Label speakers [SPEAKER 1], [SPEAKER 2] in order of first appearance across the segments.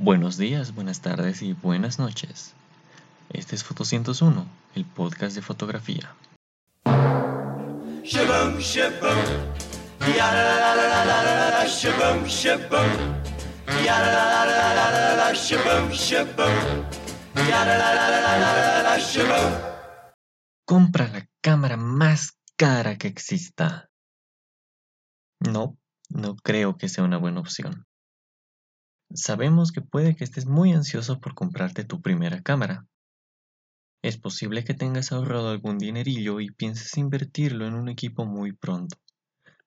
[SPEAKER 1] Buenos días, buenas tardes y buenas noches. Este es Foto 101, el podcast de fotografía. Compra la cámara más cara que exista. No, no creo que sea una buena opción. Sabemos que puede que estés muy ansioso por comprarte tu primera cámara. Es posible que tengas ahorrado algún dinerillo y pienses invertirlo en un equipo muy pronto.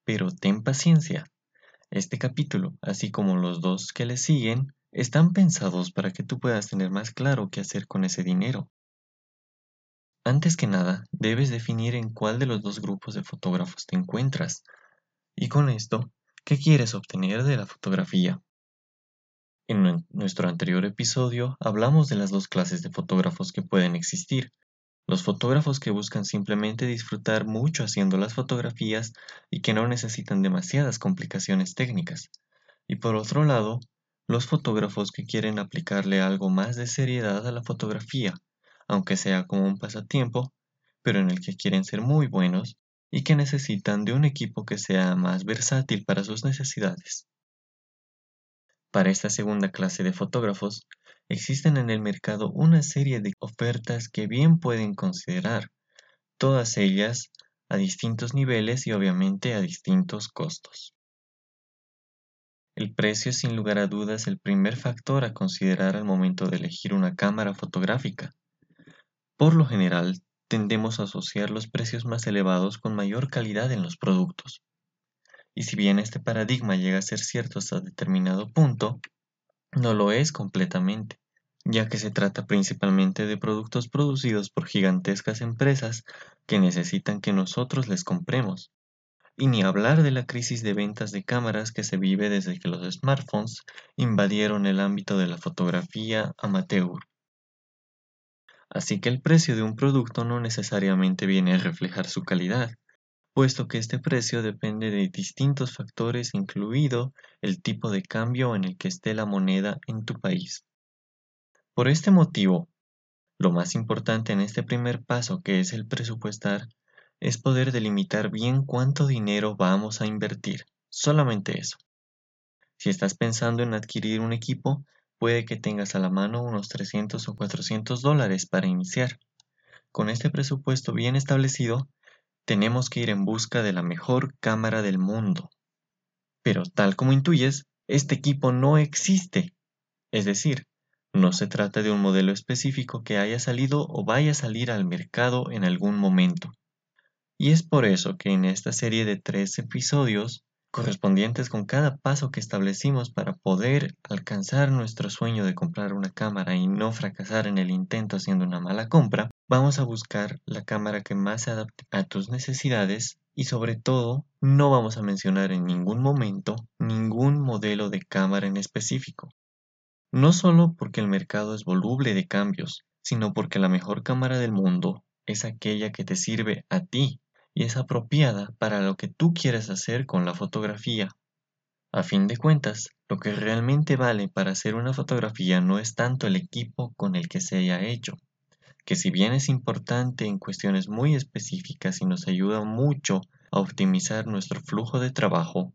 [SPEAKER 1] Pero ten paciencia. Este capítulo, así como los dos que le siguen, están pensados para que tú puedas tener más claro qué hacer con ese dinero. Antes que nada, debes definir en cuál de los dos grupos de fotógrafos te encuentras. Y con esto, ¿qué quieres obtener de la fotografía? En nuestro anterior episodio hablamos de las dos clases de fotógrafos que pueden existir. Los fotógrafos que buscan simplemente disfrutar mucho haciendo las fotografías y que no necesitan demasiadas complicaciones técnicas. Y por otro lado, los fotógrafos que quieren aplicarle algo más de seriedad a la fotografía, aunque sea como un pasatiempo, pero en el que quieren ser muy buenos y que necesitan de un equipo que sea más versátil para sus necesidades. Para esta segunda clase de fotógrafos, existen en el mercado una serie de ofertas que bien pueden considerar, todas ellas a distintos niveles y obviamente a distintos costos. El precio es sin lugar a dudas el primer factor a considerar al momento de elegir una cámara fotográfica. Por lo general, tendemos a asociar los precios más elevados con mayor calidad en los productos. Y si bien este paradigma llega a ser cierto hasta determinado punto, no lo es completamente, ya que se trata principalmente de productos producidos por gigantescas empresas que necesitan que nosotros les compremos. Y ni hablar de la crisis de ventas de cámaras que se vive desde que los smartphones invadieron el ámbito de la fotografía amateur. Así que el precio de un producto no necesariamente viene a reflejar su calidad, puesto que este precio depende de distintos factores incluido el tipo de cambio en el que esté la moneda en tu país. Por este motivo, lo más importante en este primer paso que es el presupuestar es poder delimitar bien cuánto dinero vamos a invertir, solamente eso. Si estás pensando en adquirir un equipo, puede que tengas a la mano unos 300 o 400 dólares para iniciar. Con este presupuesto bien establecido, tenemos que ir en busca de la mejor cámara del mundo. Pero tal como intuyes, este equipo no existe. Es decir, no se trata de un modelo específico que haya salido o vaya a salir al mercado en algún momento. Y es por eso que en esta serie de tres episodios, correspondientes con cada paso que establecimos para poder alcanzar nuestro sueño de comprar una cámara y no fracasar en el intento haciendo una mala compra, Vamos a buscar la cámara que más se adapte a tus necesidades y sobre todo no vamos a mencionar en ningún momento ningún modelo de cámara en específico. No solo porque el mercado es voluble de cambios, sino porque la mejor cámara del mundo es aquella que te sirve a ti y es apropiada para lo que tú quieres hacer con la fotografía. A fin de cuentas, lo que realmente vale para hacer una fotografía no es tanto el equipo con el que se haya hecho, que si bien es importante en cuestiones muy específicas y nos ayuda mucho a optimizar nuestro flujo de trabajo,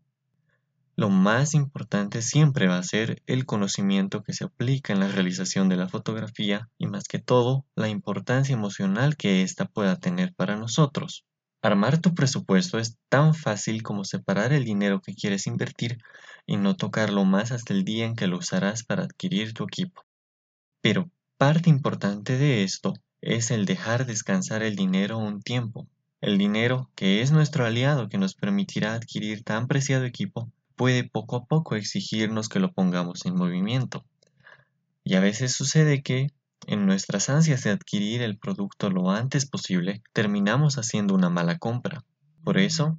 [SPEAKER 1] lo más importante siempre va a ser el conocimiento que se aplica en la realización de la fotografía y más que todo la importancia emocional que ésta pueda tener para nosotros. Armar tu presupuesto es tan fácil como separar el dinero que quieres invertir y no tocarlo más hasta el día en que lo usarás para adquirir tu equipo. Pero Parte importante de esto es el dejar descansar el dinero un tiempo. El dinero, que es nuestro aliado que nos permitirá adquirir tan preciado equipo, puede poco a poco exigirnos que lo pongamos en movimiento. Y a veces sucede que, en nuestras ansias de adquirir el producto lo antes posible, terminamos haciendo una mala compra. Por eso,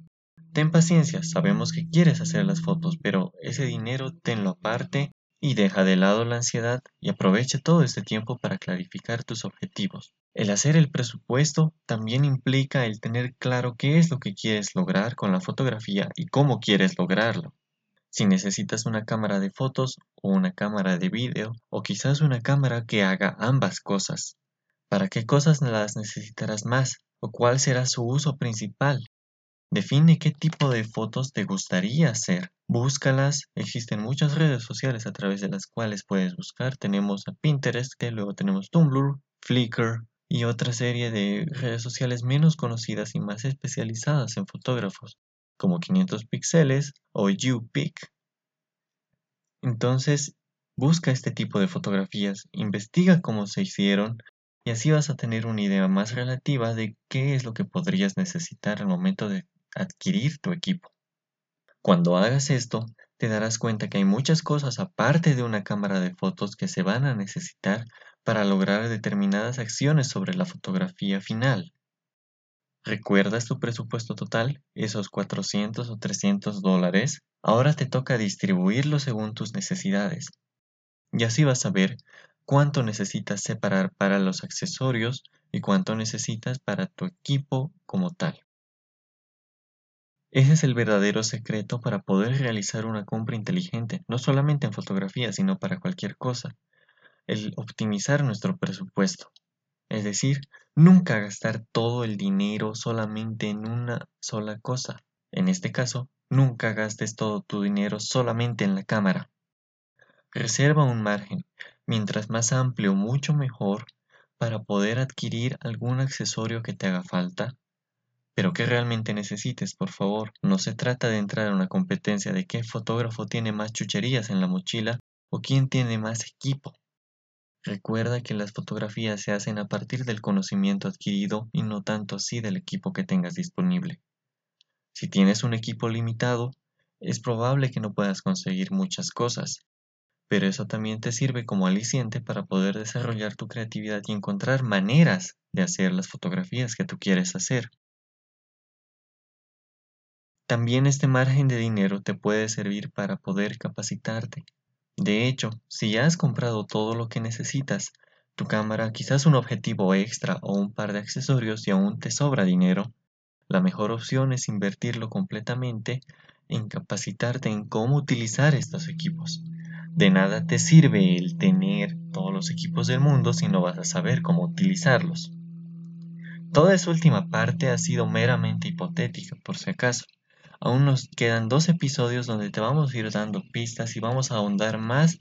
[SPEAKER 1] ten paciencia, sabemos que quieres hacer las fotos, pero ese dinero tenlo aparte y deja de lado la ansiedad y aprovecha todo este tiempo para clarificar tus objetivos. El hacer el presupuesto también implica el tener claro qué es lo que quieres lograr con la fotografía y cómo quieres lograrlo. Si necesitas una cámara de fotos o una cámara de vídeo o quizás una cámara que haga ambas cosas. ¿Para qué cosas las necesitarás más o cuál será su uso principal? Define qué tipo de fotos te gustaría hacer. Búscalas. Existen muchas redes sociales a través de las cuales puedes buscar. Tenemos a Pinterest, luego tenemos Tumblr, Flickr y otra serie de redes sociales menos conocidas y más especializadas en fotógrafos, como 500 píxeles o YouPic. Entonces, busca este tipo de fotografías, investiga cómo se hicieron y así vas a tener una idea más relativa de qué es lo que podrías necesitar al momento de adquirir tu equipo. Cuando hagas esto, te darás cuenta que hay muchas cosas aparte de una cámara de fotos que se van a necesitar para lograr determinadas acciones sobre la fotografía final. ¿Recuerdas tu presupuesto total? Esos 400 o 300 dólares. Ahora te toca distribuirlo según tus necesidades. Y así vas a ver cuánto necesitas separar para los accesorios y cuánto necesitas para tu equipo como tal. Ese es el verdadero secreto para poder realizar una compra inteligente, no solamente en fotografía, sino para cualquier cosa. El optimizar nuestro presupuesto. Es decir, nunca gastar todo el dinero solamente en una sola cosa. En este caso, nunca gastes todo tu dinero solamente en la cámara. Reserva un margen, mientras más amplio, mucho mejor, para poder adquirir algún accesorio que te haga falta pero que realmente necesites, por favor. No se trata de entrar a una competencia de qué fotógrafo tiene más chucherías en la mochila o quién tiene más equipo. Recuerda que las fotografías se hacen a partir del conocimiento adquirido y no tanto así del equipo que tengas disponible. Si tienes un equipo limitado, es probable que no puedas conseguir muchas cosas, pero eso también te sirve como aliciente para poder desarrollar tu creatividad y encontrar maneras de hacer las fotografías que tú quieres hacer. También este margen de dinero te puede servir para poder capacitarte. De hecho, si ya has comprado todo lo que necesitas, tu cámara, quizás un objetivo extra o un par de accesorios y aún te sobra dinero, la mejor opción es invertirlo completamente en capacitarte en cómo utilizar estos equipos. De nada te sirve el tener todos los equipos del mundo si no vas a saber cómo utilizarlos. Toda esa última parte ha sido meramente hipotética, por si acaso. Aún nos quedan dos episodios donde te vamos a ir dando pistas y vamos a ahondar más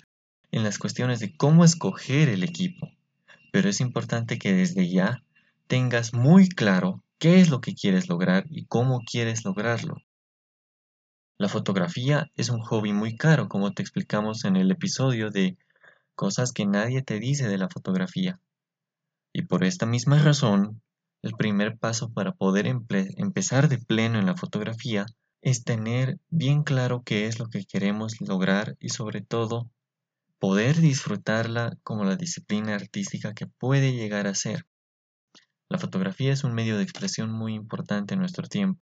[SPEAKER 1] en las cuestiones de cómo escoger el equipo. Pero es importante que desde ya tengas muy claro qué es lo que quieres lograr y cómo quieres lograrlo. La fotografía es un hobby muy caro, como te explicamos en el episodio de cosas que nadie te dice de la fotografía. Y por esta misma razón, el primer paso para poder empezar de pleno en la fotografía es tener bien claro qué es lo que queremos lograr y sobre todo poder disfrutarla como la disciplina artística que puede llegar a ser. La fotografía es un medio de expresión muy importante en nuestro tiempo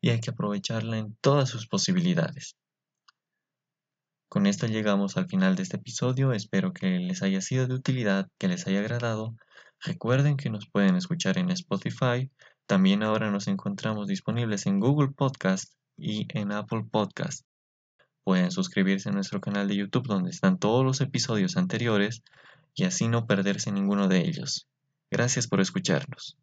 [SPEAKER 1] y hay que aprovecharla en todas sus posibilidades. Con esto llegamos al final de este episodio, espero que les haya sido de utilidad, que les haya agradado. Recuerden que nos pueden escuchar en Spotify, también ahora nos encontramos disponibles en Google Podcast y en Apple Podcast. Pueden suscribirse a nuestro canal de YouTube donde están todos los episodios anteriores y así no perderse ninguno de ellos. Gracias por escucharnos.